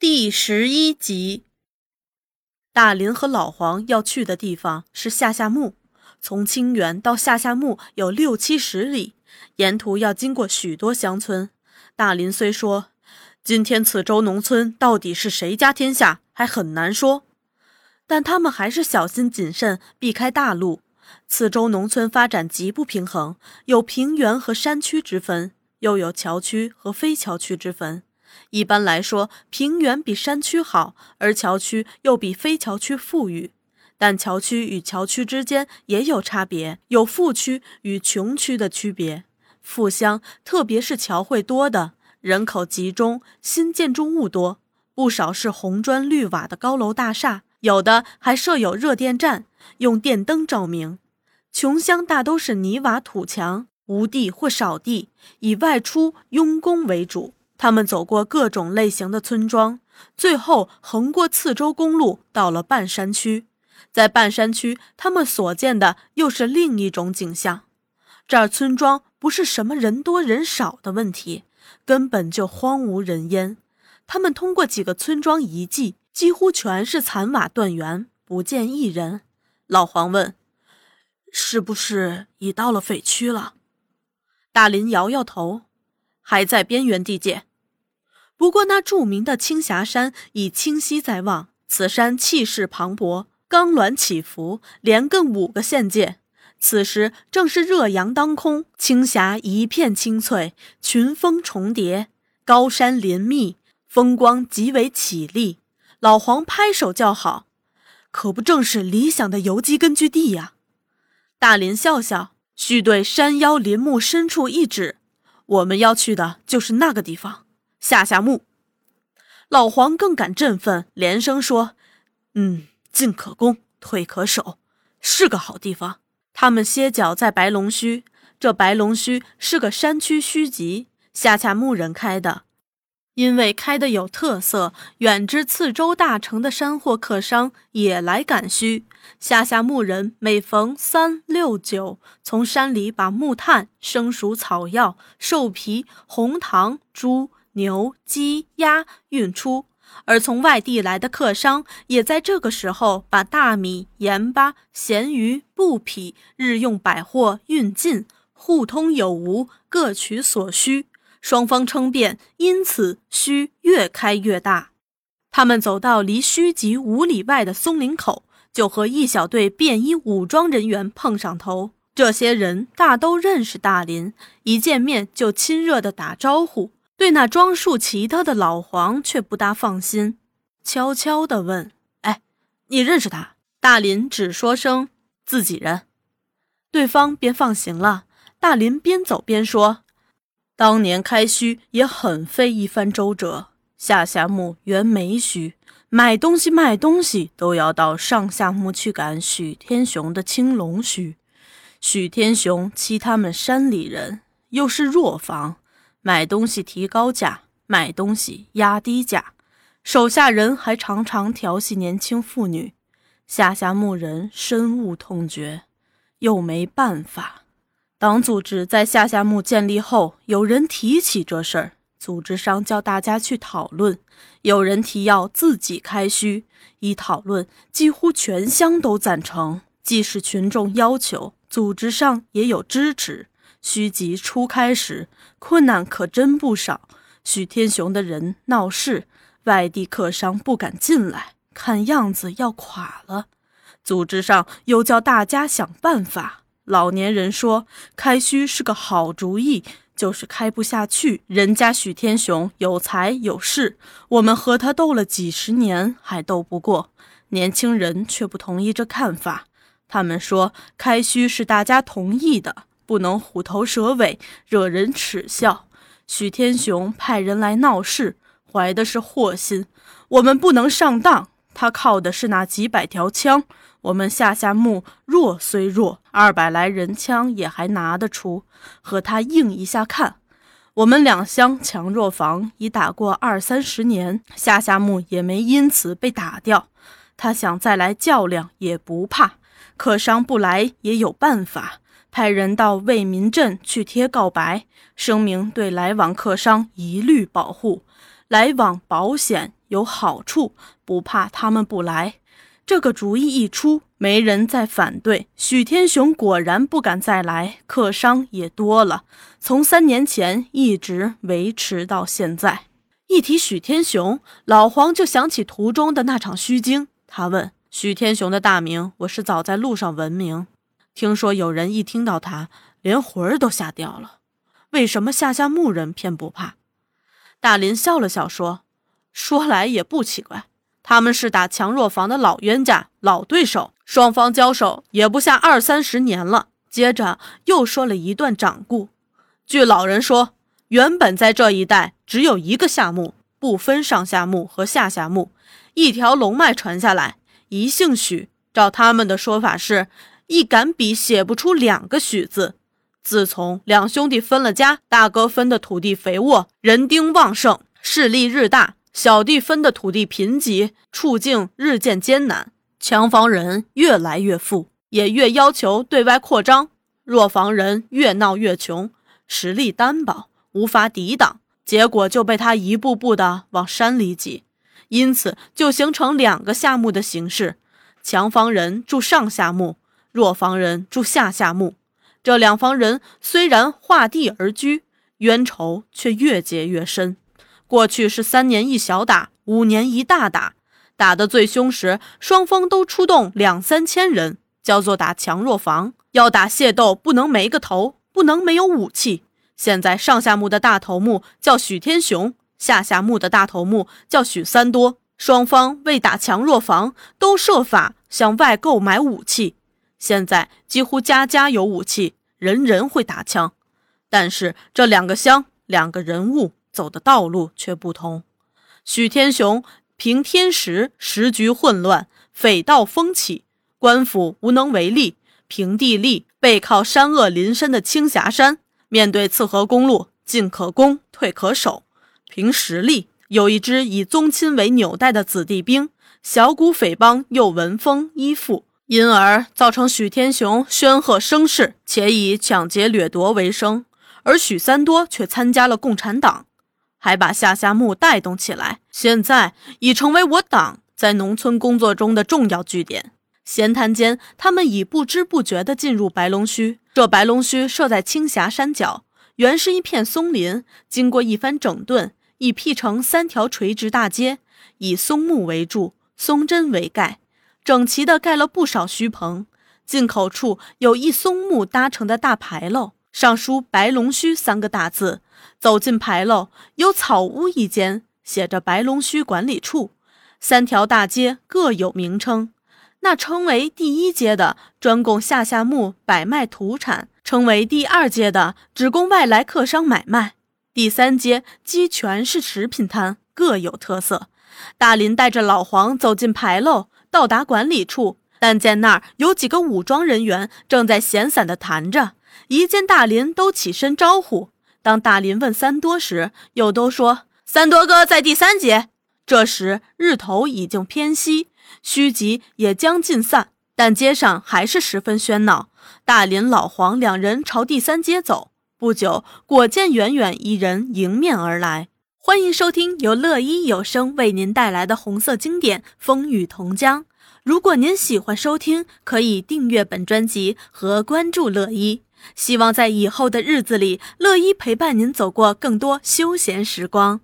第十一集，大林和老黄要去的地方是下下墓。从清源到下下墓有六七十里，沿途要经过许多乡村。大林虽说今天此州农村到底是谁家天下还很难说，但他们还是小心谨慎，避开大路。此州农村发展极不平衡，有平原和山区之分，又有桥区和非桥区之分。一般来说，平原比山区好，而桥区又比非桥区富裕。但桥区与桥区之间也有差别，有富区与穷区的区别。富乡，特别是桥会多的，人口集中，新建筑物多，不少是红砖绿瓦的高楼大厦，有的还设有热电站，用电灯照明。穷乡大都是泥瓦土墙，无地或少地，以外出佣工为主。他们走过各种类型的村庄，最后横过次州公路，到了半山区。在半山区，他们所见的又是另一种景象。这儿村庄不是什么人多人少的问题，根本就荒无人烟。他们通过几个村庄遗迹，几乎全是残瓦断垣，不见一人。老黄问：“是不是已到了匪区了？”大林摇摇头：“还在边缘地界。”不过，那著名的青霞山已清晰在望。此山气势磅礴，钢峦起伏，连亘五个县界。此时正是热阳当空，青霞一片青翠，群峰重叠，高山林密，风光极为绮丽。老黄拍手叫好：“可不正是理想的游击根据地呀！”大林笑笑，须对山腰林木深处一指：“我们要去的就是那个地方。”下下木，老黄更感振奋，连声说：“嗯，进可攻，退可守，是个好地方。”他们歇脚在白龙须，这白龙须是个山区虚集，下下木人开的。因为开的有特色，远至次州大城的山货客商也来赶墟。下下木人每逢三六九，从山里把木炭、生熟草药、兽皮、红糖、猪。牛、鸡、鸭运出，而从外地来的客商也在这个时候把大米、盐巴、咸鱼、布匹、日用百货运进，互通有无，各取所需。双方称辩，因此需越开越大。他们走到离墟集五里外的松林口，就和一小队便衣武装人员碰上头。这些人大都认识大林，一见面就亲热地打招呼。对那装束奇特的老黄却不大放心，悄悄地问：“哎，你认识他？”大林只说声“自己人”，对方便放行了。大林边走边说：“当年开墟也很费一番周折，下下墓原没墟，买东西卖东西都要到上下墓去赶许天雄的青龙墟。许天雄欺他们山里人，又是弱房。”买东西提高价，买东西压低价，手下人还常常调戏年轻妇女。下下牧人深恶痛绝，又没办法。党组织在下夏墓建立后，有人提起这事儿，组织上叫大家去讨论。有人提要自己开墟，一讨论，几乎全乡都赞成。即使群众要求，组织上也有支持。虚极初开时，困难可真不少。许天雄的人闹事，外地客商不敢进来，看样子要垮了。组织上又叫大家想办法。老年人说开虚是个好主意，就是开不下去。人家许天雄有才有势，我们和他斗了几十年，还斗不过。年轻人却不同意这看法，他们说开虚是大家同意的。不能虎头蛇尾，惹人耻笑。许天雄派人来闹事，怀的是祸心。我们不能上当。他靠的是那几百条枪，我们下下墓弱虽弱，二百来人枪也还拿得出。和他硬一下看。我们两乡强弱房已打过二三十年，下下墓也没因此被打掉。他想再来较量也不怕，客商不来也有办法。派人到为民镇去贴告白，声明对来往客商一律保护。来往保险，有好处，不怕他们不来。这个主意一出，没人再反对。许天雄果然不敢再来，客商也多了。从三年前一直维持到现在。一提许天雄，老黄就想起途中的那场虚惊。他问许天雄的大名，我是早在路上闻名。听说有人一听到他，连魂儿都吓掉了。为什么下下牧人偏不怕？大林笑了笑说：“说来也不奇怪。”他们是打强弱房的老冤家、老对手，双方交手也不下二三十年了。接着又说了一段掌故。据老人说，原本在这一带只有一个夏目，不分上下目和下下目，一条龙脉传下来，一姓许。照他们的说法是，一杆笔写不出两个许字。自从两兄弟分了家，大哥分的土地肥沃，人丁旺盛，势力日大。小弟分的土地贫瘠，处境日渐艰难。强房人越来越富，也越要求对外扩张；弱房人越闹越穷，实力单薄，无法抵挡。结果就被他一步步的往山里挤，因此就形成两个夏目的形式：强房人住上夏目，弱房人住下夏目。这两房人虽然划地而居，冤仇却越结越深。过去是三年一小打，五年一大打，打得最凶时，双方都出动两三千人，叫做打强弱房。要打械斗，不能没个头，不能没有武器。现在上下木的大头目叫许天雄，下下木的大头目叫许三多。双方为打强弱房，都设法向外购买武器。现在几乎家家有武器，人人会打枪。但是这两个乡，两个人物。走的道路却不同。许天雄凭天时，时局混乱，匪盗风起，官府无能为力。凭地利，背靠山恶林深的青霞山，面对刺河公路，进可攻，退可守。凭实力，有一支以宗亲为纽带的子弟兵，小股匪帮又闻风依附，因而造成许天雄煊赫声势，且以抢劫掠夺为生。而许三多却参加了共产党。还把下下木带动起来，现在已成为我党在农村工作中的重要据点。闲谈间，他们已不知不觉地进入白龙须。这白龙须设在青霞山脚，原是一片松林，经过一番整顿，已辟成三条垂直大街，以松木为柱，松针为盖，整齐地盖了不少虚棚。进口处有一松木搭成的大牌楼。上书“白龙须”三个大字，走进牌楼，有草屋一间，写着“白龙须管理处”。三条大街各有名称，那称为第一街的专供下下木摆卖土产，称为第二街的只供外来客商买卖。第三街鸡全是食品摊，各有特色。大林带着老黄走进牌楼，到达管理处，但见那儿有几个武装人员正在闲散地谈着。一见大林，都起身招呼。当大林问三多时，又都说三多哥在第三节。这时日头已经偏西，虚极也将近散，但街上还是十分喧闹。大林、老黄两人朝第三街走，不久，果见远远一人迎面而来。欢迎收听由乐一有声为您带来的红色经典《风雨同江》。如果您喜欢收听，可以订阅本专辑和关注乐一。希望在以后的日子里，乐一陪伴您走过更多休闲时光。